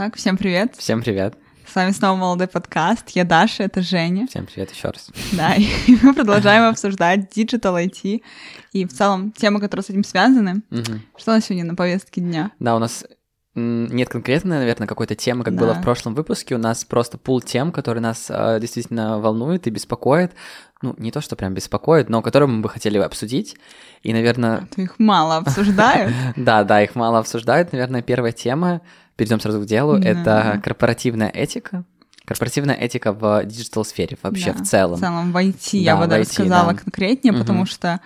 Так, всем привет. Всем привет. С вами снова молодой подкаст. Я Даша, это Женя. Всем привет еще раз. Да, и мы продолжаем обсуждать digital IT и в целом темы, которые с этим связаны. Мгм. Что у нас сегодня на повестке дня? Да, у нас нет конкретной, наверное, какой-то темы, как Да. было в прошлом выпуске. У нас просто пул тем, которые нас э, действительно волнуют и беспокоят. Ну, не то, что прям беспокоит, но которые мы бы хотели обсудить. И, наверное, А их мало обсуждают. да, да, их мало обсуждают. Наверное, первая тема, перейдем сразу к делу, Да. это корпоративная этика. Корпоративная этика в digital-сфере вообще Да, в целом. В целом в IT, я Да, бы в даже IT, сказала да. конкретнее, Мгм. потому что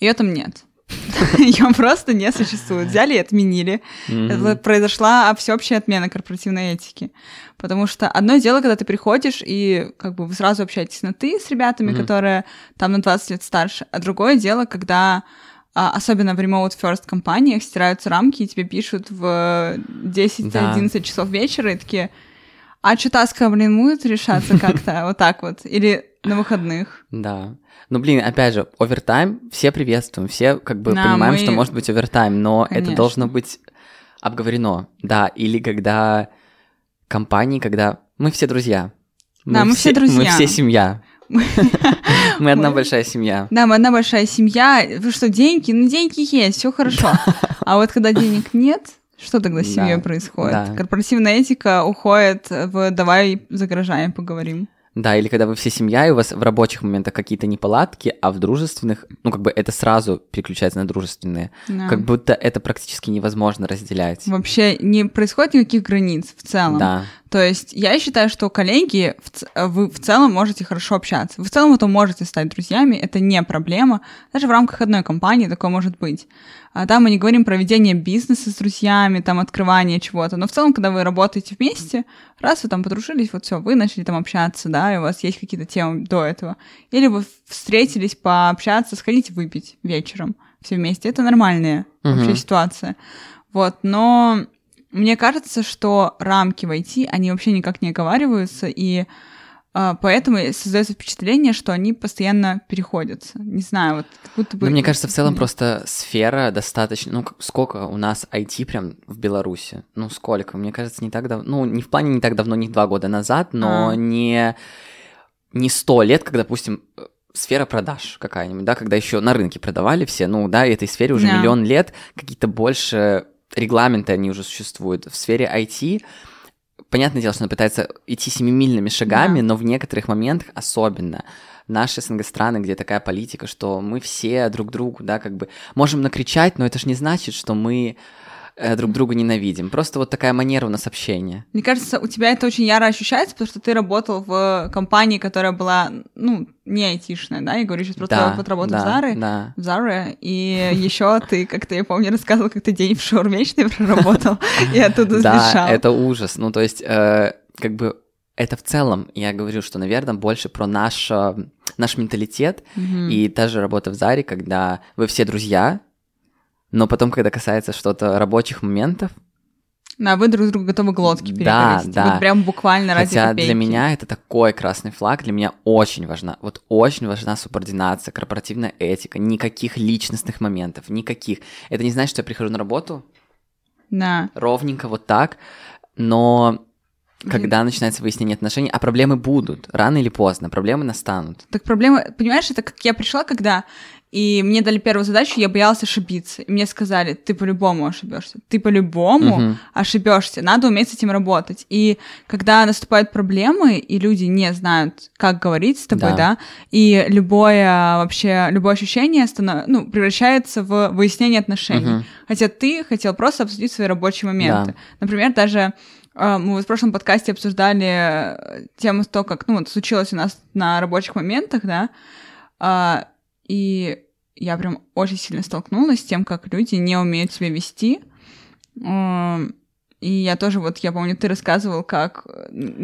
ее там нет. Ее просто не существует. Взяли и отменили. Это произошла всеобщая отмена корпоративной этики. Потому что одно дело, когда ты приходишь и как бы вы сразу общаетесь на «ты» с ребятами, которые там на 20 лет старше, а другое дело, когда особенно в remote first компаниях стираются рамки, и тебе пишут в 10-11 часов вечера и такие, а что таска, блин, будет решаться как-то вот так вот? Или на выходных? Да. Ну, блин, опять же, овертайм все приветствуем, все как бы Да, понимаем, мы- что может быть овертайм, но это должно быть обговорено. Да, или когда компании, когда мы все друзья. Да, мы все друзья. Мы все семья. Мы одна большая семья. Да, мы одна большая семья. Вы что, деньги? Ну, деньги есть, все хорошо. А вот когда денег нет, что тогда с семьей происходит? Корпоративная этика уходит в «давай за гаражами поговорим». Да, или когда вы все семья, и у вас в рабочих моментах какие-то неполадки, а в дружественных, ну, как бы это сразу переключается на дружественные. Да. Как будто это практически невозможно разделять. Вообще не происходит никаких границ в целом. Да. То есть я считаю, что коллеги, в ц- вы в целом можете хорошо общаться. Вы в целом это можете стать друзьями, это не проблема. Даже в рамках одной компании такое может быть. А там мы не говорим про ведение бизнеса с друзьями, там открывание чего-то. Но в целом, когда вы работаете вместе, раз вы там подружились, вот все, вы начали там общаться, да, и у вас есть какие-то темы до этого. Или вы встретились пообщаться, сходите выпить вечером все вместе. Это нормальная Мгм. вообще ситуация. Вот, но мне кажется, что рамки в IT, они вообще никак не оговариваются, и поэтому создается впечатление, что они постоянно переходятся. Не знаю, вот как будто бы... Ну, мне кажется, в целом просто сфера достаточно... Ну, сколько у нас IT прям в Беларуси? Ну, сколько? Мне кажется, не так давно... Ну, не в плане не так давно, не два года назад, но А. не... Не сто лет, как, допустим, сфера продаж какая-нибудь, да, когда еще на рынке продавали все, ну, да, и этой сфере уже Да. миллион лет, какие-то больше регламенты они уже существуют. В сфере IT понятное дело, что она пытается идти семимильными шагами, Да. но в некоторых моментах особенно наши СНГ страны, где такая политика, что мы все друг другу, да, как бы можем накричать, но это же не значит, что мы э, друг друга ненавидим. Просто вот такая манера у нас общения. Мне кажется, у тебя это очень яро ощущается, потому что ты работал в компании, которая была, ну, не айтишная, да? Я говорю сейчас про да, вот работу да, в Заре. Да. В Заре, и еще ты, как-то, я помню, рассказывал, как ты день в шаурмечной проработал, и оттуда Да, сбежал. это ужас. Ну, то есть, э, как бы это в целом, я говорю, что, наверное, больше про наш, э, наш менталитет. И та же работа в Заре, когда вы все друзья, но потом, когда касается что-то рабочих моментов, Да, вы друг другу готовы глотки Да, перегрызть. да. Вот прям буквально ради хотя копейки. для меня это такой красный флаг, для меня очень важна, вот очень важна субординация, корпоративная этика, никаких личностных моментов, никаких. Это не значит, что я прихожу на работу Да. ровненько вот так, но когда начинается выяснение отношений, а проблемы будут, рано или поздно, проблемы настанут. Так проблема, понимаешь, это как я пришла, когда и мне дали первую задачу, я боялась ошибиться. И мне сказали, ты по-любому ошибешься. Ты по-любому Мгм. ошибешься. Надо уметь с этим работать. И когда наступают проблемы, и люди не знают, как говорить с тобой, Да. да, и любое вообще, любое ощущение станов... ну, превращается в выяснение отношений. Мгм. Хотя ты хотел просто обсудить свои рабочие моменты. Например, даже э, мы вот в прошлом подкасте обсуждали э, тему то, как, ну, вот случилось у нас на рабочих моментах, да, а, и я прям очень сильно столкнулась с тем, как люди не умеют себя вести. М, И я тоже, вот я помню, ты рассказывал, как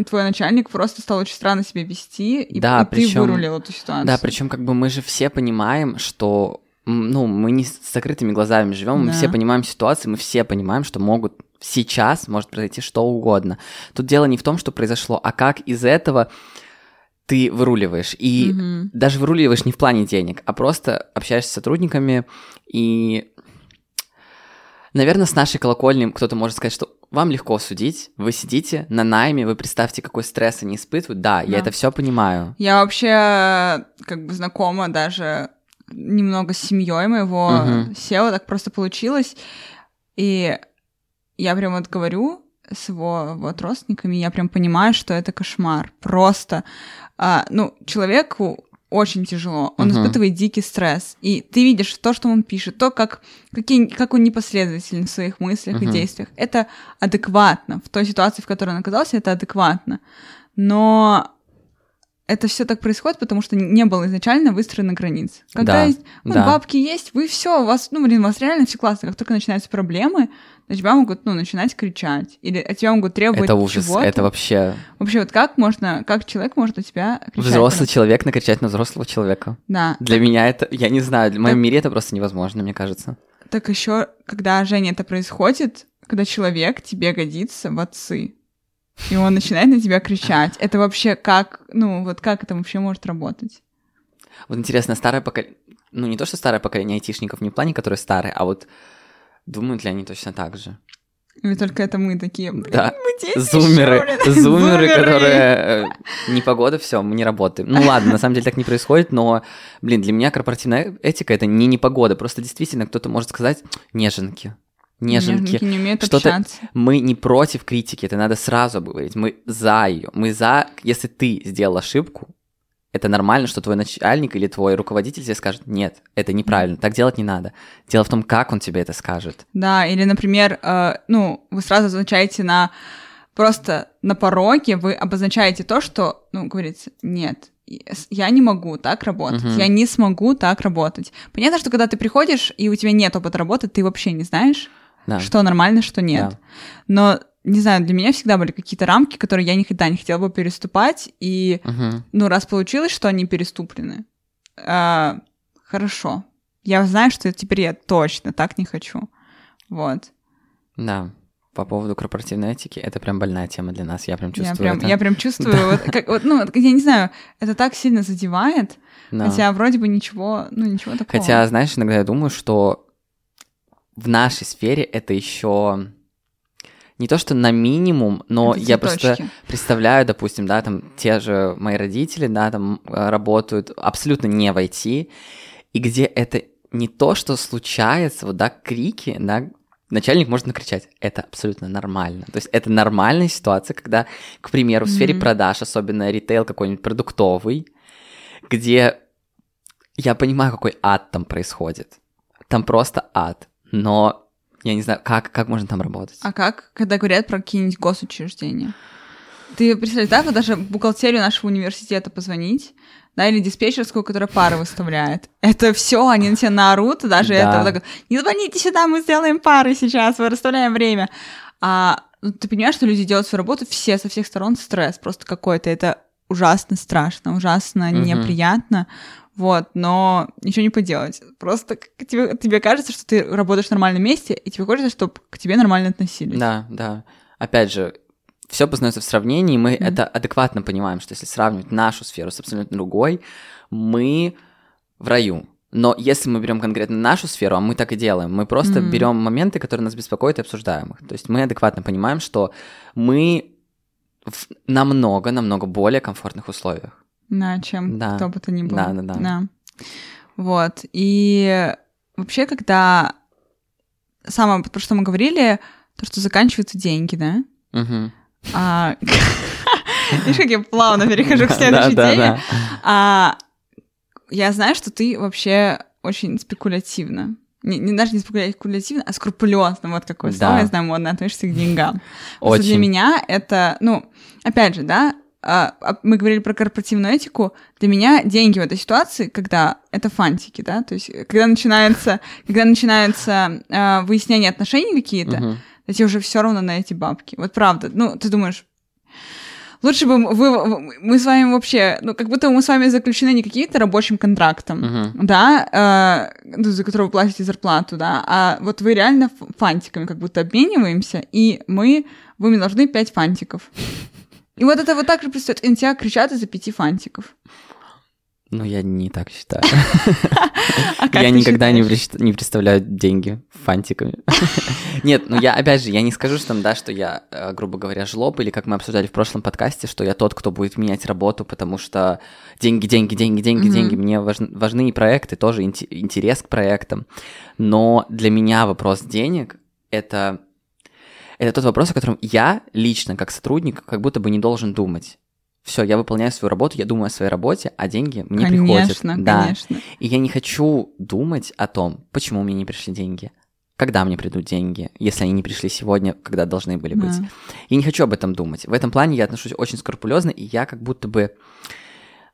твой начальник просто стал очень странно себя вести, и, Да, и ты причём- вырулил эту ситуацию. Да, причем как бы мы же все понимаем, что ну, мы не с закрытыми глазами живем, мы Да. все понимаем ситуацию, мы все понимаем, что могут сейчас может произойти что угодно. Тут дело не в том, что произошло, а как из этого ты выруливаешь. И Мгм. даже выруливаешь не в плане денег, а просто общаешься с сотрудниками и Наверное, с нашей колокольни кто-то может сказать, что вам легко судить, вы сидите на найме, вы представьте, какой стресс они испытывают. Да, я Да. это все понимаю. Я вообще как бы знакома даже немного с семьей моего Мгм. SEO, так просто получилось. И я прям вот говорю с его вот родственниками, я прям понимаю, что это кошмар. Просто, а, ну, человеку очень тяжело, он Мгм. испытывает дикий стресс. И ты видишь то, что он пишет, то, как, какие, как он непоследователен в своих мыслях и Мгм. действиях. Это адекватно. В той ситуации, в которой он оказался, это адекватно. Но это все так происходит, потому что не было изначально выстроено границ. Когда Да, есть, вот да. бабки есть, вы все, у вас, ну, блин, у вас реально все классно. Как только начинаются проблемы, на тебя могут, ну, начинать кричать. Или от тебя могут требовать Это ужас, чего-то. это вообще Вообще, вот как можно, как человек может у тебя кричать? взрослый человек накричать на взрослого человека. Да. Для меня это, я не знаю, в моем Так- мире это просто невозможно, мне кажется. Так еще, когда, Женя, это происходит, когда человек тебе годится в отцы, и он начинает на тебя кричать, это вообще как, ну, вот как это вообще может работать? Вот интересно, старое поколение, ну не то, что старое поколение айтишников, не в плане, которые старые, а вот думают ли они точно так же? Или только это мы такие, блин, Да. мы дети Зумеры, блин, зумеры, которые... э, Непогода, все, мы не работаем. Ну ладно, на самом деле так не происходит, но, блин, для меня корпоративная этика — это не непогода, просто действительно кто-то может сказать «неженки». Неженки. не умеют Что-то- общаться. Мы не против критики, это надо сразу говорить. Мы за ее. Мы за, если ты сделал ошибку, это нормально, что твой начальник или твой руководитель тебе скажет, нет, это неправильно, так делать не надо. Дело в том, как он тебе это скажет. Да, или, например, э, ну, вы сразу означаете на просто на пороге вы обозначаете то, что, ну, говорится, нет, я не могу так работать, Мгм. я не смогу так работать. Понятно, что когда ты приходишь, и у тебя нет опыта работы, ты вообще не знаешь, Да. что нормально, что нет. Да. Но, не знаю, для меня всегда были какие-то рамки, которые я никогда не хотела бы переступать, и, Мгм. ну, раз получилось, что они переступлены, а, хорошо. Я знаю, что теперь я точно так не хочу. Вот. Да. По поводу корпоративной этики, это прям больная тема для нас, я прям Я чувствую прям, это. я прям чувствую, вот, как, вот, ну, я не знаю, это так сильно задевает, Да. хотя вроде бы ничего, ну, ничего такого. Хотя, знаешь, иногда я думаю, что в нашей сфере это еще не то, что на минимум, но Это я просто цветочки. представляю, допустим, да, там те же мои родители, да, там э, работают абсолютно не в IT, и где это не то, что случается, вот, да, крики, да, начальник может накричать. Это абсолютно нормально. То есть это нормальная ситуация, когда, к примеру, в сфере Мгм. продаж, особенно ритейл какой-нибудь продуктовый, где я понимаю, какой ад там происходит. Там просто ад. Но я не знаю, как, как можно там работать. А как, когда говорят про какие-нибудь госучреждения? Ты представляешь, да, вот даже бухгалтерию нашего университета позвонить, да, или диспетчерскую, которая пары выставляет. Это все, они на тебя наорут, даже Да. это. вот так не звоните сюда, мы сделаем пары сейчас, мы расставляем время. А ну, ты понимаешь, что люди делают свою работу, все со всех сторон стресс просто какой-то. Это ужасно страшно, ужасно Мгм. неприятно. Вот, но ничего не поделать. Просто тебе, тебе кажется, что ты работаешь в нормальном месте, и тебе хочется, чтобы к тебе нормально относились. Да, да. Опять же, все познается в сравнении, мы Мгм. это адекватно понимаем, что если сравнивать нашу сферу с абсолютно другой, мы в раю. Но если мы берем конкретно нашу сферу, а мы так и делаем, мы просто Мгм. берем моменты, которые нас беспокоят и обсуждаем их. То есть мы адекватно понимаем, что мы в намного, намного более комфортных условиях. Да, чем Да. кто бы то ни был. Да, да, да. Вот. И вообще, когда самое, про что мы говорили, то, что заканчиваются деньги, да? А, Видишь, как я плавно перехожу к Да, следующей да, теме. да. А я знаю, что ты вообще очень спекулятивно. Не, не даже не спекулятивно, а скрупулезно. Вот какое Да. слово, я знаю, модно относишься к деньгам. Просто для Очень. меня это, ну, опять же, да, а, а, мы говорили про корпоративную этику. Для меня деньги в этой ситуации, когда это фантики, да, то есть э, когда начинается, когда начинается а, выяснение отношений какие-то, то тебе уже все равно на эти бабки. Вот правда. Ну, ты думаешь, лучше бы вы, мы с вами вообще, ну, как будто мы с вами заключены не каким-то рабочим контрактом, Мгм. да, э, за который вы платите зарплату, да, а вот вы реально фантиками как будто обмениваемся, и мы, вы мне должны 5 фантиков. И вот это вот так же представляет, и на тебя кричат из-за пяти фантиков. Ну, я не так считаю. А Я никогда не представляю деньги фантиками. Нет, ну я, опять же, я не скажу что там, да, что я, э, грубо говоря, жлоб, или как мы обсуждали в прошлом подкасте, что я тот, кто будет менять работу, потому что деньги, деньги, деньги, деньги, деньги. Мне важны, и проекты, тоже инте- интерес к проектам. Но для меня вопрос денег — это, это тот вопрос, о котором я лично, как сотрудник, как будто бы не должен думать. Все, я выполняю свою работу, я думаю о своей работе, а деньги мне приходят. Конечно, Да. конечно. И я не хочу думать о том, почему мне не пришли деньги, когда мне придут деньги, если они не пришли сегодня, когда должны были быть. Да. Я не хочу об этом думать. В этом плане я отношусь очень скрупулезно, и я как будто бы,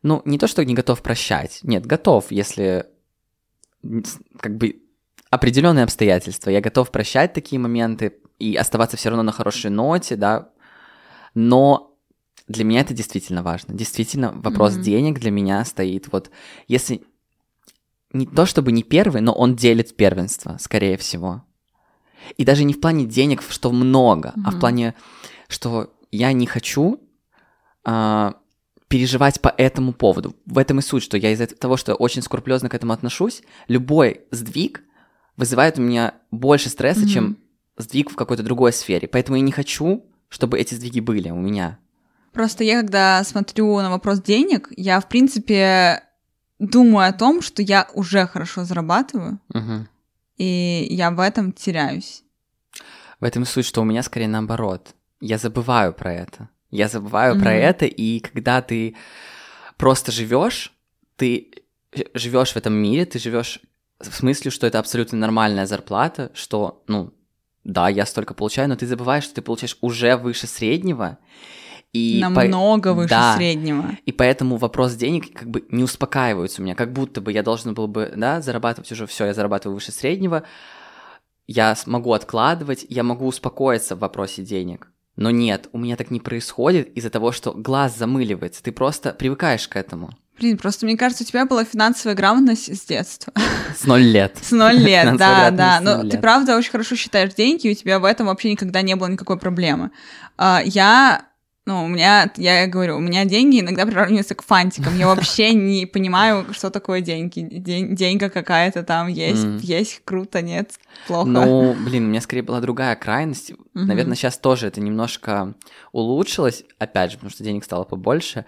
ну, не то, что не готов прощать, нет, готов, если как бы определенные обстоятельства. Я готов прощать такие моменты и оставаться все равно на хорошей ноте, да, но для меня это действительно важно. Действительно, вопрос Мгм. денег для меня стоит вот, если не то чтобы не первый, но он делит первенство, скорее всего. И даже не в плане денег, что много, а в плане, что я не хочу а, переживать по этому поводу. В этом и суть, что я из-за того, что я очень скрупулезно к этому отношусь, любой сдвиг вызывает у меня больше стресса, Мгм. чем сдвиг в какой-то другой сфере. Поэтому я не хочу, чтобы эти сдвиги были у меня. Просто я, когда смотрю на вопрос денег, я, в принципе, думаю о том, что я уже хорошо зарабатываю, Мгм. и я в этом теряюсь. В этом суть, что у меня скорее наоборот. Я забываю про это. Я забываю про Мгм. это, и когда ты просто живешь, ты живешь в этом мире, ты живешь в смысле, что это абсолютно нормальная зарплата, что, ну, да, я столько получаю, но ты забываешь, что ты получаешь уже выше среднего. И по- Намного выше Да. среднего. И поэтому вопрос денег как бы не успокаивается у меня, как будто бы я должен был бы, да, зарабатывать уже все, я зарабатываю выше среднего, я смогу откладывать, я могу успокоиться в вопросе денег. Но нет, у меня так не происходит из-за того, что глаз замыливается, ты просто привыкаешь к этому. Блин, просто мне кажется, у тебя была финансовая грамотность с детства. С ноль лет. С ноль лет, да, да. Но ноль ты правда очень хорошо считаешь деньги, и у тебя в этом вообще никогда не было никакой проблемы. А, Я, ну, у меня, я говорю, у меня деньги иногда приравниваются к фантикам. Я вообще не понимаю, что такое деньги. День- деньга какая-то там есть, Мгм. есть, круто, нет, плохо. Ну, блин, у меня скорее была другая крайность. Мгм. Наверное, сейчас тоже это немножко улучшилось, опять же, потому что денег стало побольше.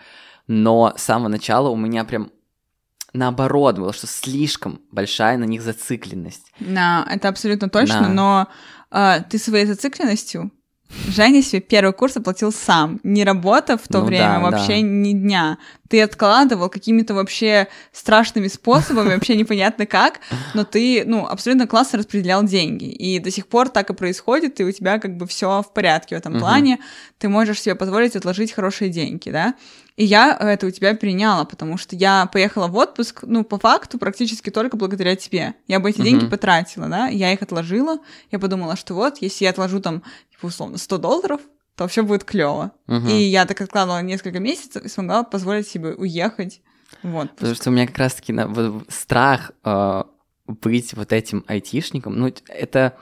Но с самого начала у меня прям наоборот было, что слишком большая на них зацикленность. Да, это абсолютно точно, Да. но а, ты своей зацикленностью Женя себе первый курс оплатил сам, не работав в то Ну время да, вообще да. ни дня. Ты откладывал какими-то вообще страшными способами, вообще непонятно как, но ты, ну, абсолютно классно распределял деньги. И до сих пор так и происходит, и у тебя как бы все в порядке в этом плане. Ты можешь себе позволить отложить хорошие деньги, да? И я это у тебя переняла, потому что я поехала в отпуск, ну, по факту, практически только благодаря тебе. Я бы эти деньги Мгм. потратила, да, я их отложила, я подумала, что вот, если я отложу там, типа, условно, 100 долларов, то все будет клево. Мгм. И я так откладывала несколько месяцев и смогла позволить себе уехать в отпуск. Потому что у меня как раз-таки на- страх э, быть вот этим айтишником, ну, это...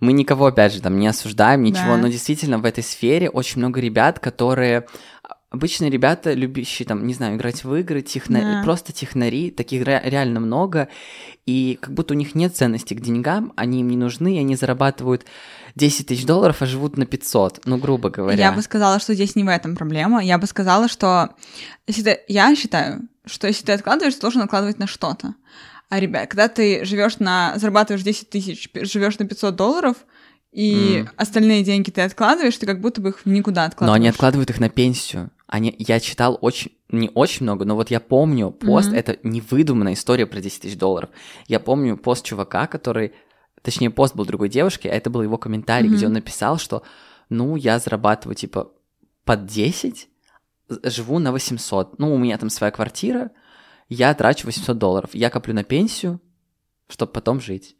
Мы никого, опять же, там не осуждаем, ничего, Да. но действительно в этой сфере очень много ребят, которые... Обычные ребята, любящие, там, не знаю, играть в игры, техна... Да. просто технари, таких ре- реально много, и как будто у них нет ценности к деньгам, они им не нужны, и они зарабатывают 10 тысяч долларов, а живут на 500, ну, грубо говоря. Я бы сказала, что здесь не в этом проблема. Я бы сказала, что если ты... я считаю, что если ты откладываешь, ты должен откладывать на что-то. А, ребят, когда ты живешь на... зарабатываешь 10 тысяч, живешь на 500 долларов, и М. остальные деньги ты откладываешь, ты как будто бы их никуда откладываешь. Но они откладывают их на пенсию. Они, я читал очень, не очень много, но вот я помню пост, Мгм. это невыдуманная история про 10 тысяч долларов. Я помню пост чувака, который, точнее, пост был другой девушки, а это был его комментарий, где Мгм. он написал, что, ну, я зарабатываю, типа, под 10, з- живу на 800. Ну, у меня там своя квартира, я трачу 800 долларов. Я коплю на пенсию, чтобы потом жить.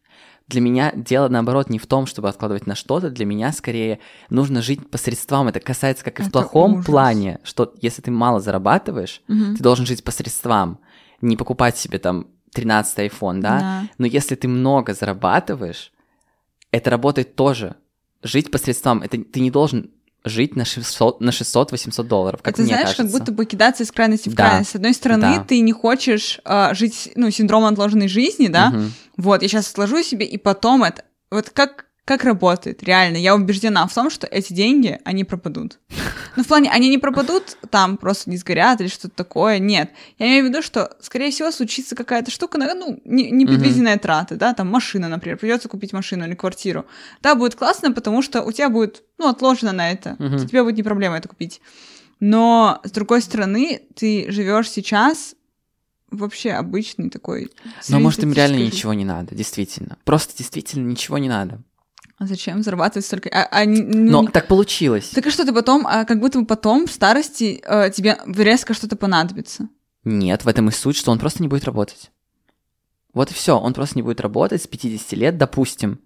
Для меня дело, наоборот, не в том, чтобы откладывать на что-то. Для меня, скорее, нужно жить по средствам. Это касается как и в Это плохом ужас. плане, что если ты мало зарабатываешь, Мгм. ты должен жить по средствам. Не покупать себе там 13 iPhone, да? Да. Но если ты много зарабатываешь, это работает тоже. Жить по средствам. Это ты не должен жить на 600, на 600-800 долларов, как это мне знаешь, кажется. как будто бы кидаться из крайности в Да. крайность. С одной стороны, Да. ты не хочешь а, жить, ну, синдромом отложенной жизни, да? Мгм. Вот, я сейчас отложу себе, и потом это... Вот как, как работает, реально, я убеждена в том, что эти деньги, они пропадут. Ну, в плане, они не пропадут, там просто не сгорят или что-то такое, нет. Я имею в виду, что, скорее всего, случится какая-то штука, ну, не- непредвиденная трата, да, там машина, например, придется купить машину или квартиру. Да, будет классно, потому что у тебя будет, ну, отложено на это, Мгм. тебе будет не проблема это купить. Но, с другой стороны, ты живешь сейчас вообще обычный такой... Но может им реально жизнью. ничего не надо, действительно. Просто действительно ничего не надо. А зачем зарабатывать столько? А, а ну, Но так получилось. Так и что ты потом, а как будто бы потом в старости э, тебе резко что-то понадобится. Нет, в этом и суть, что он просто не будет работать. Вот и все, он просто не будет работать с 50 лет, допустим,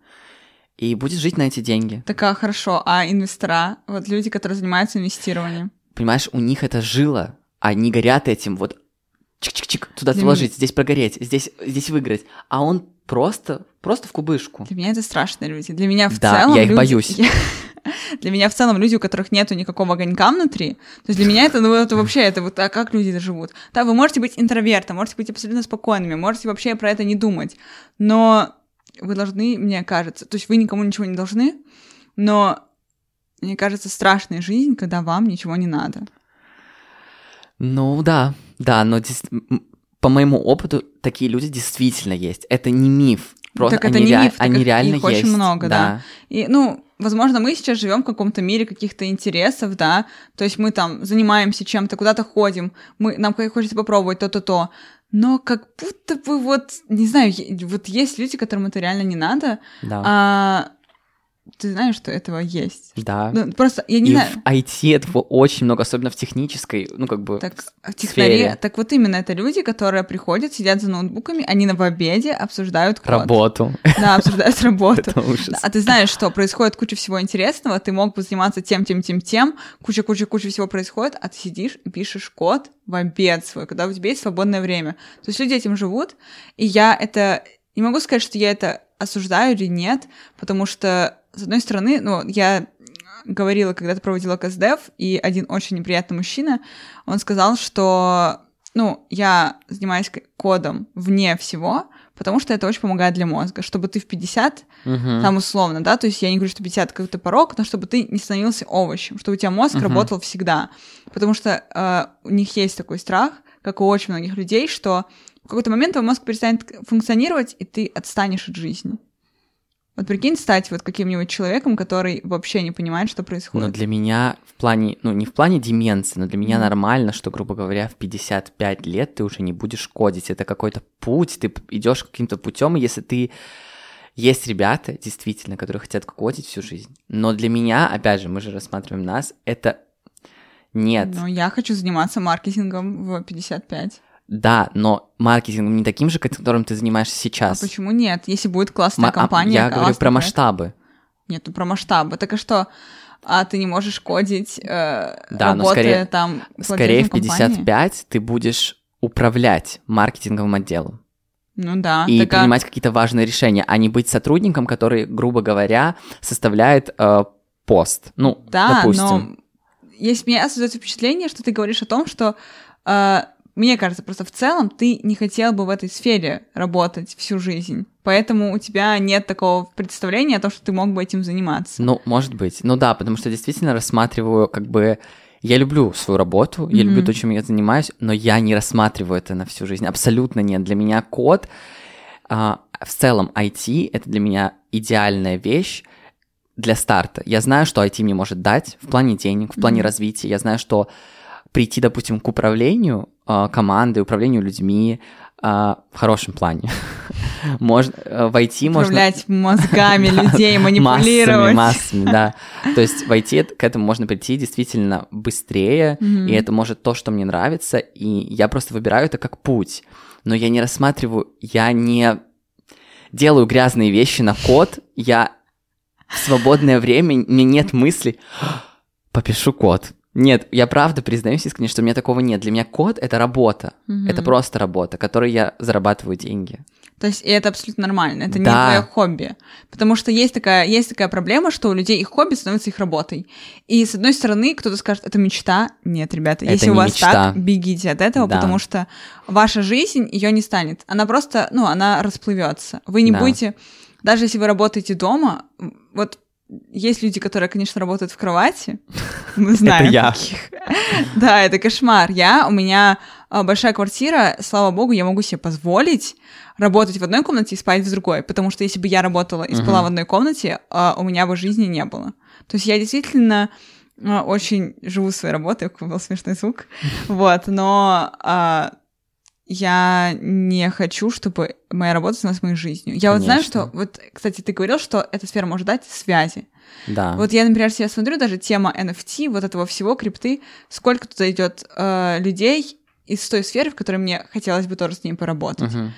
и будет жить на эти деньги. Так, а хорошо, а инвестора, вот люди, которые занимаются инвестированием. Понимаешь, у них это жило, они горят этим, вот чик-чик-чик, туда Для вложить, здесь прогореть, здесь, здесь выиграть. А он просто, просто в кубышку. Для меня это страшные люди. Для меня в Да, целом я их люди- боюсь. Для меня в целом люди, у которых нету никакого огонька внутри, то есть для меня это, ну, это вообще, это вот, а как люди живут? Да, вы можете быть интровертом, можете быть абсолютно спокойными, можете вообще про это не думать, но вы должны, мне кажется, то есть вы никому ничего не должны, но мне кажется, страшная жизнь, когда вам ничего не надо. Ну да, да, но по моему опыту такие люди действительно есть. Это не миф. Просто Так это они, не rea- миф, они реально их очень есть. много, да. И, ну, возможно, мы сейчас живем в каком-то мире каких-то интересов, да, то есть мы там занимаемся чем-то, куда-то ходим, мы, нам хочется попробовать то-то-то, но как будто бы вот, не знаю, вот есть люди, которым это реально не надо, Да. а ты знаешь, что этого есть. да. Ну, просто, я не И знаю, в IT этого очень много, особенно в технической, ну как бы. так, в технари, сфере. так вот именно это люди, которые приходят, сидят за ноутбуками, они на в обеде обсуждают код. Работу. Да, обсуждают работу. Это ужас. А ты знаешь, что происходит куча всего интересного, ты мог бы заниматься тем, тем, тем, тем, куча-куча-куча всего происходит, а ты сидишь и пишешь код в обед свой, когда у тебя есть свободное время. То есть люди этим живут, и я это... Не могу сказать, что я это осуждаю или нет, потому что, с одной стороны, ну, я говорила, когда ты проводила КСДФ, и один очень неприятный мужчина, он сказал, что, ну, я занимаюсь кодом вне всего, потому что это очень помогает для мозга, чтобы ты в 50 Мгм. там условно, да, то есть я не говорю, что 50 какой-то порог, но чтобы ты не становился овощем, чтобы у тебя мозг Мгм. работал всегда. Потому что э, у них есть такой страх, как у очень многих людей, что в какой-то момент твой мозг перестанет функционировать, и ты отстанешь от жизни. Вот прикинь, стать вот каким-нибудь человеком, который вообще не понимает, что Но происходит. для меня в плане, ну не в плане деменции, но для меня Мгм. нормально, что, грубо говоря, в 55 лет ты уже не будешь кодить. Это какой-то путь, ты идешь каким-то путем, и если ты есть ребята, действительно, которые хотят кодить всю жизнь. Но для меня, опять же, мы же рассматриваем нас, это нет. Но я хочу заниматься маркетингом в 55. Да, но маркетингом не таким же, которым ты занимаешься А сейчас. почему нет? Если будет классная Ма- а, компания, Я говорю про масштабы. Нет, ну про масштабы. Так а что? А ты не можешь кодить, э, Да, но работая скорее- там Скорее в владельцем компании? 55 ты будешь управлять маркетинговым отделом. Ну да. и так а- принимать какие-то важные решения, а не быть сотрудником, который, грубо говоря, составляет э, пост. Ну, Да, допустим. но есть мне создается впечатление, что ты говоришь о том, что э, мне кажется, просто в целом ты не хотел бы в этой сфере работать всю жизнь. Поэтому у тебя нет такого представления о том, что ты мог бы этим заниматься. Ну, может быть. Ну да, потому что действительно рассматриваю, как бы... Я люблю свою работу, я люблю то, чем я занимаюсь, но я не рассматриваю это на всю жизнь. Абсолютно нет. Для меня код, а, в целом IT, это для меня идеальная вещь для старта. Я знаю, что IT мне может дать в плане денег, в плане Мгм. развития. Я знаю, что прийти, допустим, к управлению а, командой, управлению людьми а, в хорошем плане. Можно, э, в IT можно... Управлять мозгами людей, манипулировать. массами, да. То есть в IT к этому можно прийти действительно быстрее, и это может то, что мне нравится, и я просто выбираю это как путь. Но я не рассматриваю, я не делаю грязные вещи на код, я в свободное время, у меня нет мысли, «А, попишу код. Нет, я правда признаюсь искренне, что у меня такого нет. Для меня код — это работа. Мгм. Это просто работа, которой я зарабатываю деньги. То есть, и это абсолютно нормально, это не Да. твое хобби. Потому что есть такая, есть такая проблема, что у людей их хобби становится их работой. И с одной стороны, кто-то скажет, это мечта. Нет, ребята, Это если у не вас мечта. так, бегите от этого, Да. потому что ваша жизнь ее не станет. Она просто, ну, она расплывется. Вы не Да. будете, даже если вы работаете дома, вот есть люди, которые, конечно, работают в кровати. Мы знаем я. таких. Да, это кошмар. Я, у меня а, большая квартира, слава богу, я могу себе позволить работать в одной комнате и спать в другой, потому что если бы я работала и спала в одной комнате, а, у меня бы жизни не было. То есть я действительно а, очень живу своей работой, был смешной звук, вот, но я не хочу, чтобы моя работа становилась моей жизнью. Я вот знаю, Конечно. что, вот, кстати, ты говорил, что эта сфера может дать связи. Да. Вот я, например, себя смотрю, даже тема NFT, вот этого всего, крипты, сколько туда идет э, людей из той сферы, в которой мне хотелось бы тоже с ними поработать. Мгм.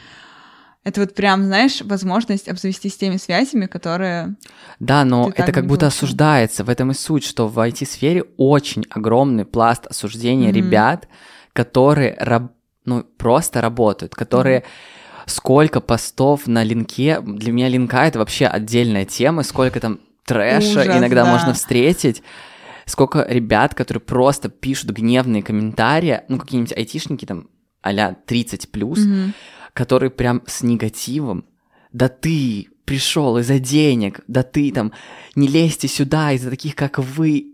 Это вот прям, знаешь, возможность обзавестись теми связями, которые... Да, но это как будто получил. осуждается. В этом и суть, что в IT-сфере очень огромный пласт осуждения Мгм. ребят, которые ну, просто работают, которые сколько постов на линке. Для меня линка это вообще отдельная тема, сколько там трэша Ужас, иногда да. можно встретить. Сколько ребят, которые просто пишут гневные комментарии, ну, какие-нибудь айтишники там а 30 плюс, Мгм. который прям с негативом. Да ты пришел из-за денег, да ты там не лезьте сюда из-за таких, как вы.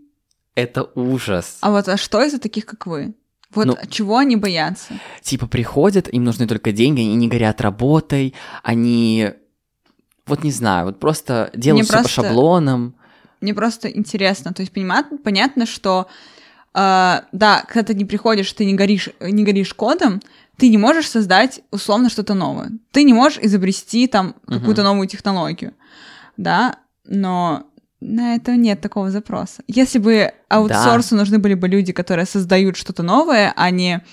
Это ужас. А вот а что из-за таких, как вы? Вот Ну- чего они боятся? Типа приходят, им нужны только деньги, они не горят работой, они... Вот не знаю, вот просто делают все просто- по шаблонам. Мне просто интересно. То есть понятно, понятно что э, да, когда ты не приходишь, ты не горишь, не горишь кодом, ты не можешь создать условно что-то новое. Ты не можешь изобрести там какую-то новую технологию, да, но на это нет такого запроса. Если бы аутсорсу нужны были бы люди, которые создают что-то новое, а не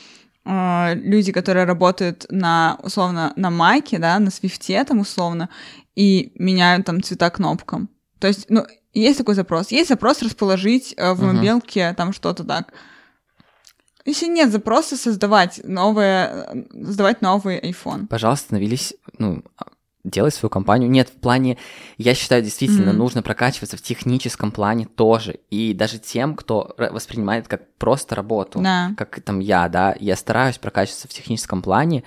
э, люди, которые работают на, условно, на майке, да, на свифте там условно, и меняют там цвета кнопкам. То есть, ну, есть такой запрос. Есть запрос расположить э, в Мгм. мобилке там что-то так. Если нет запроса создавать новое, э, создавать новый iPhone. Пожалуйста, становились, ну, делай свою компанию. Нет, в плане, я считаю, действительно Мгм. нужно прокачиваться в техническом плане тоже. И даже тем, кто воспринимает как просто работу. Да. как там я, да, я стараюсь прокачиваться в техническом плане,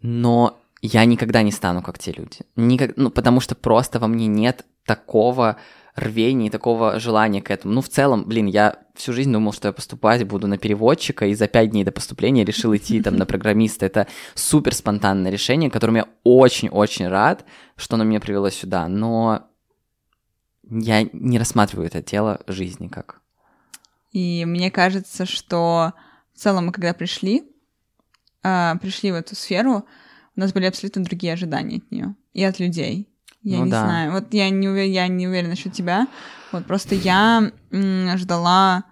но я никогда не стану как те люди. Никак... Ну, потому что просто во мне нет такого рвения и такого желания к этому. Ну, в целом, блин, я всю жизнь думал, что я поступать буду на переводчика, и за пять дней до поступления решил идти там на программиста. Это супер спонтанное решение, которым я очень-очень рад, что оно меня привело сюда, но я не рассматриваю это дело жизни как. И мне кажется, что в целом мы когда пришли, а, пришли в эту сферу, у нас были абсолютно другие ожидания от нее и от людей. Я Ну не да. знаю. Вот я не, уве- я не уверена насчет тебя. Вот просто я ждала,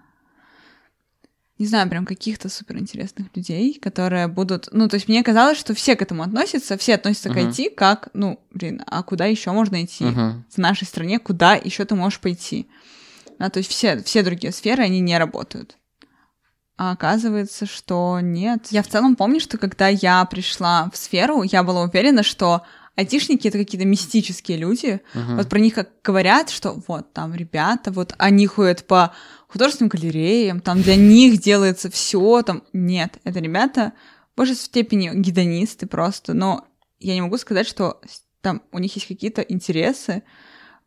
не знаю, прям каких-то суперинтересных людей, которые будут. Ну, то есть мне казалось, что все к этому относятся, все относятся Мгм. к IT как, ну, блин, а куда еще можно идти? Мгм. в нашей стране, куда еще ты можешь пойти. Да, то есть все, все другие сферы, они не работают. А оказывается, что нет. Я в целом помню, что когда я пришла в сферу, я была уверена, что айтишники — это какие-то мистические люди. Мгм. Вот про них как говорят, что вот там ребята, вот они ходят по художественным галереям, там для них делается все, там нет, это ребята в большей степени гедонисты просто, но я не могу сказать, что там у них есть какие-то интересы,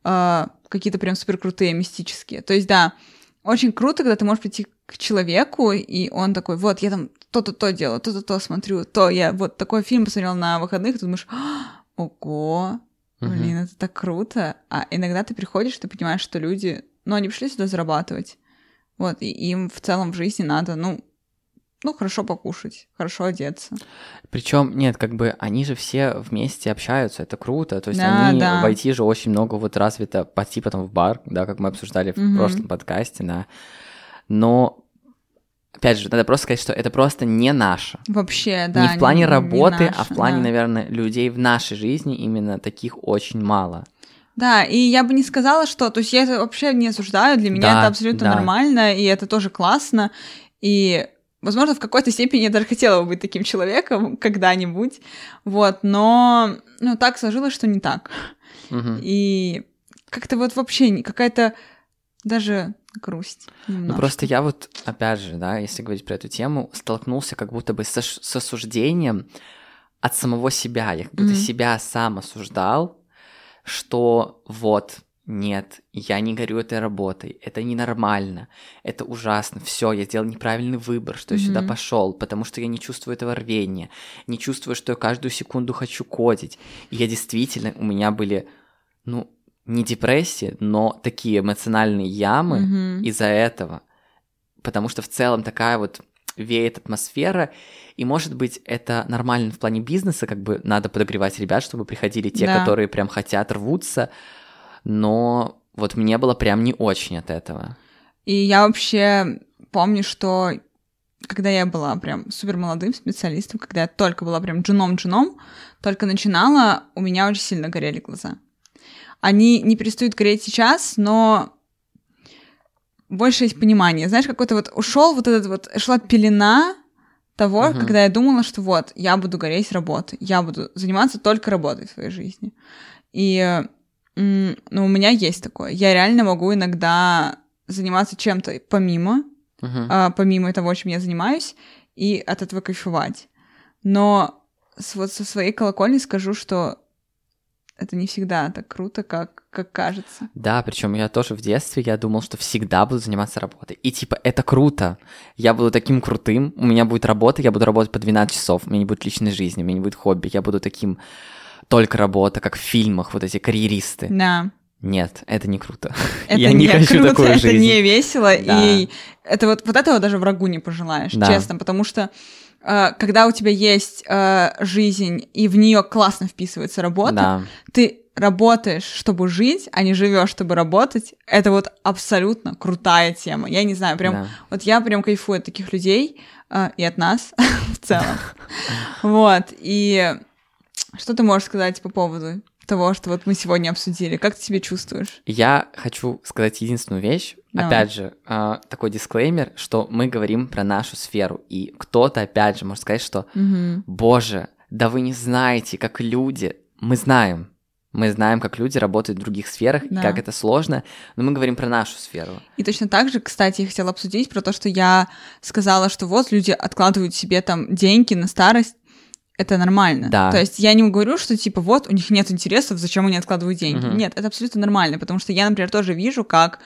а, какие-то прям супер крутые, мистические. То есть, да, очень круто, когда ты можешь прийти к человеку, и он такой, вот, я там то-то, то делаю, то-то, то смотрю, то я вот такой фильм посмотрел на выходных, и ты думаешь, «А, ого, блин, это так круто. А иногда ты приходишь, ты понимаешь, что люди, ну, они пришли сюда зарабатывать. Вот, и им в целом в жизни надо, ну, ну, хорошо покушать, хорошо одеться. Причем, нет, как бы они же все вместе общаются, это круто. То есть Да, они да. в IT же очень много вот развито пойти потом в бар, да, как мы обсуждали в прошлом подкасте, да. Но, опять же, надо просто сказать, что это просто не наше. Вообще, да. не в плане не работы, а наше, в плане, да. наверное, людей в нашей жизни именно таких очень мало. Да, и я бы не сказала, что... То есть я это вообще не осуждаю, для меня Да, это абсолютно да. нормально, и это тоже классно. И возможно, в какой-то степени я даже хотела бы быть таким человеком когда-нибудь, вот, но, ну, так сложилось, что не так. Мгм. И как-то вот вообще не- какая-то даже грусть. Ну, немножко. просто я вот, опять же, да, если говорить про эту тему, столкнулся как будто бы со- с осуждением от самого себя. Я как будто Мгм. себя сам осуждал, что вот, нет, я не горю этой работой, это ненормально, это ужасно, все, я сделал неправильный выбор, что я сюда пошел, потому что я не чувствую этого рвения, не чувствую, что я каждую секунду хочу кодить. И я действительно, у меня были, ну, не депрессии, но такие эмоциональные ямы, Мгм. из-за этого. Потому что в целом такая вот веет атмосфера, и, может быть, это нормально в плане бизнеса, как бы надо подогревать ребят, чтобы приходили те, Да. которые прям хотят, рвутся, но вот мне было прям не очень от этого. И я вообще помню, что когда я была прям супер молодым специалистом, когда я только была прям джуном-джуном, только начинала, у меня очень сильно горели глаза. Они не перестают гореть сейчас, но больше есть понимание. Знаешь, какой-то вот ушел вот этот вот, шла пелена того, Мгм. когда я думала, что вот, я буду гореть работой, я буду заниматься только работой в своей жизни. И, ну, у меня есть такое. Я реально могу иногда заниматься чем-то помимо, а, помимо того, чем я занимаюсь, и от этого кайфовать. Но вот со своей колокольни скажу, что это не всегда так круто, как, как кажется. Да, причем я тоже в детстве, я думал, что всегда буду заниматься работой. И типа, это круто. Я буду таким крутым, у меня будет работа, я буду работать по 12 часов, у меня не будет личной жизни, у меня не будет хобби, я буду таким только работа, как в фильмах, вот эти карьеристы. Да. Нет, это не круто. Это я не, хочу круто, такую это жизнь. не весело, Да. и это вот, вот этого даже врагу не пожелаешь, Да. честно, потому что когда у тебя есть э, жизнь, и в нее классно вписывается работа, Да, ты работаешь, чтобы жить, а не живешь, чтобы работать, это вот абсолютно крутая тема. Я не знаю, прям да. вот я прям кайфую от таких людей э, и от нас в целом. Вот, и что ты можешь сказать по поводу того, что вот мы сегодня обсудили? Как ты себя чувствуешь? Я хочу сказать единственную вещь. Давай. Опять же, э, такой дисклеймер, что мы говорим про нашу сферу. И кто-то, опять же, может сказать, что Мгм. Боже, да вы не знаете, как люди... Мы знаем. Мы знаем, как люди работают в других сферах, Да. и как это сложно, но мы говорим про нашу сферу. И точно так же, кстати, я хотела обсудить про то, что я сказала, что вот люди откладывают себе там деньги на старость, это нормально. Да. То есть я не говорю, что типа вот у них нет интересов, зачем они откладывают деньги. Мгм. Нет, это абсолютно нормально, потому что я, например, тоже вижу, как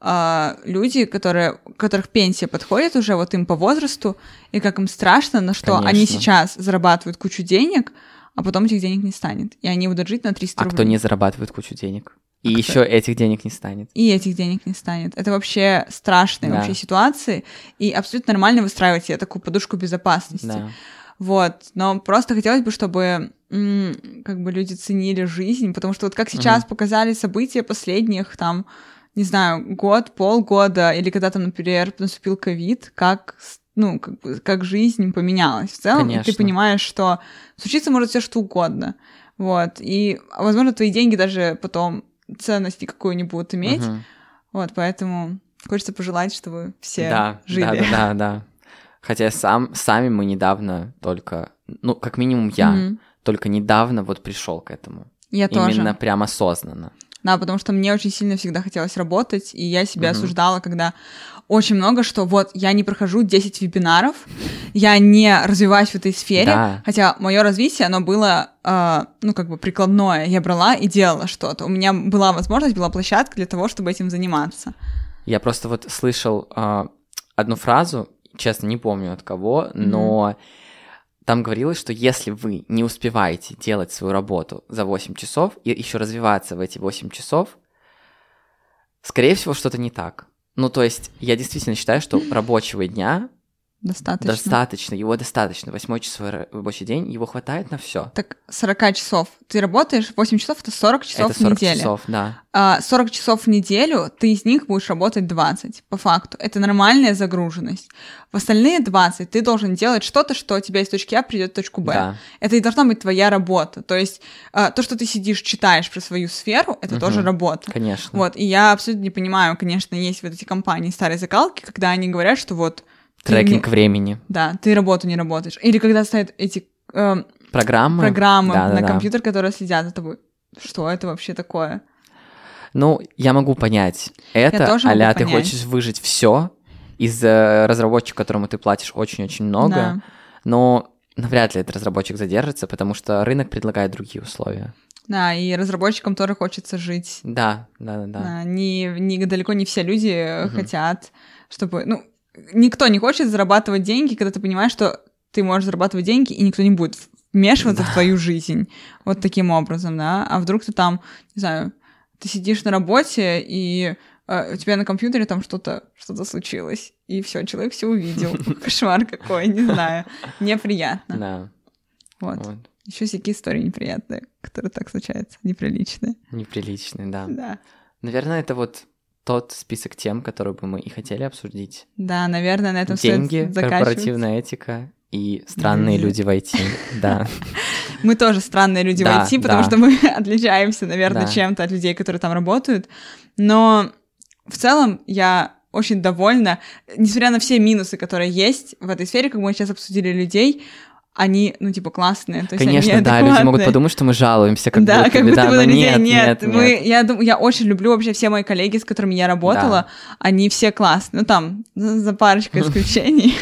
а, люди, которые, которых пенсия подходит уже вот им по возрасту, и как им страшно, на что они Конечно. сейчас зарабатывают кучу денег, а потом этих денег не станет. И они будут жить на 300 А рублей. кто не зарабатывает кучу денег? И А кто- еще этих денег не станет. и этих денег не станет. Это вообще страшные Да. вообще ситуации, и абсолютно нормально выстраивать себе такую подушку безопасности. Да. Вот, но просто хотелось бы, чтобы как бы люди ценили жизнь, потому что вот как сейчас показали события последних там, не знаю, год, полгода, или когда там, например, наступил ковид, как ну, как, бы, как жизнь поменялась в целом, и ты Конечно. понимаешь, что случиться может все что угодно. Вот, и, возможно, твои деньги даже потом ценность никакую не будут иметь. Мгм. Вот, поэтому хочется пожелать, чтобы все да, жили. да, да, да, да. Хотя сам, сами мы недавно только, ну, как минимум я, Мгм. только недавно вот пришел к этому. Я тоже. Именно прям осознанно. Да, потому что мне очень сильно всегда хотелось работать, и я себя Мгм. осуждала, когда очень много, что вот я не прохожу 10 вебинаров, я не развиваюсь в этой сфере, Да. хотя мое развитие, оно было, э, ну, как бы прикладное, я брала и делала что-то. У меня была возможность, была площадка для того, чтобы этим заниматься. Я просто вот слышал а, одну фразу, честно, не помню от кого, но там говорилось, что если вы не успеваете делать свою работу за 8 часов и еще развиваться в эти 8 часов, скорее всего, что-то не так. Ну, то есть, я действительно считаю, что рабочего дня Достаточно. достаточно, его достаточно. Восьмой часовой ра- рабочий день, его хватает на все. Так 40 часов. Ты работаешь, 8 часов — это 40 часов Это 40 в неделю. часов, да. А, 40 часов в неделю, ты из них будешь работать 20, по факту. Это нормальная загруженность. В остальные 20 ты должен делать что-то, что тебя из точки А придет в точку Б. Да. Это и должна быть твоя работа. То есть а, то, что ты сидишь, читаешь про свою сферу, это Мгм. тоже работа. Конечно. Вот, и я абсолютно не понимаю, конечно, есть вот эти компании старой закалки, когда они говорят, что вот Трекинг не- времени. Да, ты работу не работаешь. Или когда ставят эти э, Программы. программы на Да-да-да. компьютер, которые следят за тобой. Что это вообще такое? Ну, я могу понять это, а ты понять. хочешь выжить все из э, разработчика, которому ты платишь очень-очень много, Да. но навряд ли этот разработчик задержится, потому что рынок предлагает другие условия. Да, и разработчикам тоже хочется жить. Да, да, да, да. Не, не, далеко не все люди Мгм. хотят, чтобы... Ну, никто не хочет зарабатывать деньги, когда ты понимаешь, что ты можешь зарабатывать деньги, и никто не будет вмешиваться в твою жизнь. Вот таким образом, да. А вдруг ты там, не знаю, ты сидишь на работе, и э, у тебя на компьютере там что-то что случилось, и все, человек все увидел. Кошмар какой, не знаю. Неприятно. Да, Вот. вот. Еще всякие истории неприятные, которые так случаются, неприличные. Неприличный, да. Да. Наверное, это вот тот список тем, которые бы мы и хотели обсудить. Да, наверное, на этом Деньги, корпоративная этика и странные Люди. в IT. Да, Мы тоже странные люди в IT, потому что мы отличаемся, наверное, чем-то от людей, которые там работают. Но в целом я очень довольна, несмотря на все минусы, которые есть в этой сфере, как мы сейчас обсудили людей, они, ну, типа, классные. То есть конечно, они да, люди могут подумать, что мы жалуемся, как да, будто как будто да, бы нет, нет. нет, Мы, нет. Я, дум- я очень люблю вообще все мои коллеги, с которыми я работала, они все классные. Ну, там, за парочкой исключений.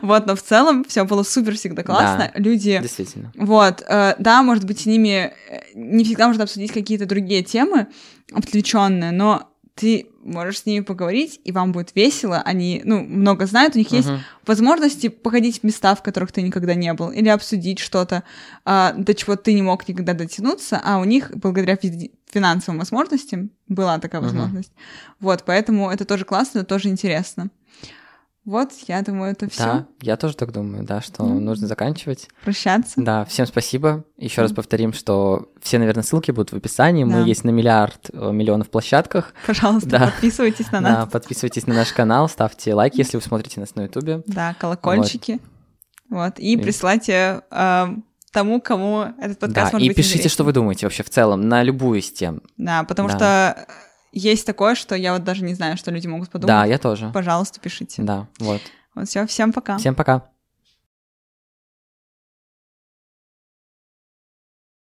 Вот, но в целом все было супер всегда классно. Люди Действительно. вот, э, да, может быть, с ними э, не всегда можно обсудить какие-то другие темы отвлеченные, но ты можешь с ними поговорить, и вам будет весело. Они, ну, много знают, у них есть Мгм. возможности походить в места, в которых ты никогда не был, или обсудить что-то, а, до чего ты не мог никогда дотянуться, а у них, благодаря физи- финансовым возможностям, была такая Мгм. возможность. Вот, поэтому это тоже классно, это тоже интересно. Вот, я думаю, это все. Да, я тоже так думаю, да, что Ну. нужно заканчивать. Прощаться. Да, всем спасибо. Еще раз повторим, что все, наверное, ссылки будут в описании. Да. Мы есть на миллиард э, миллионов площадках. Пожалуйста, Да. подписывайтесь на Да, нас. подписывайтесь на наш канал, ставьте лайк, если вы смотрите нас на Ютубе. Да, колокольчики. Вот. И И- присылайте э, тому, кому этот подкаст Да, может и быть пишите, интересен. что вы думаете вообще в целом на любую из тем. Да, потому Да. что есть такое, что я вот даже не знаю, что люди могут подумать. Да, я тоже. Пожалуйста, пишите. Да, вот. Вот все, всем пока. Всем пока.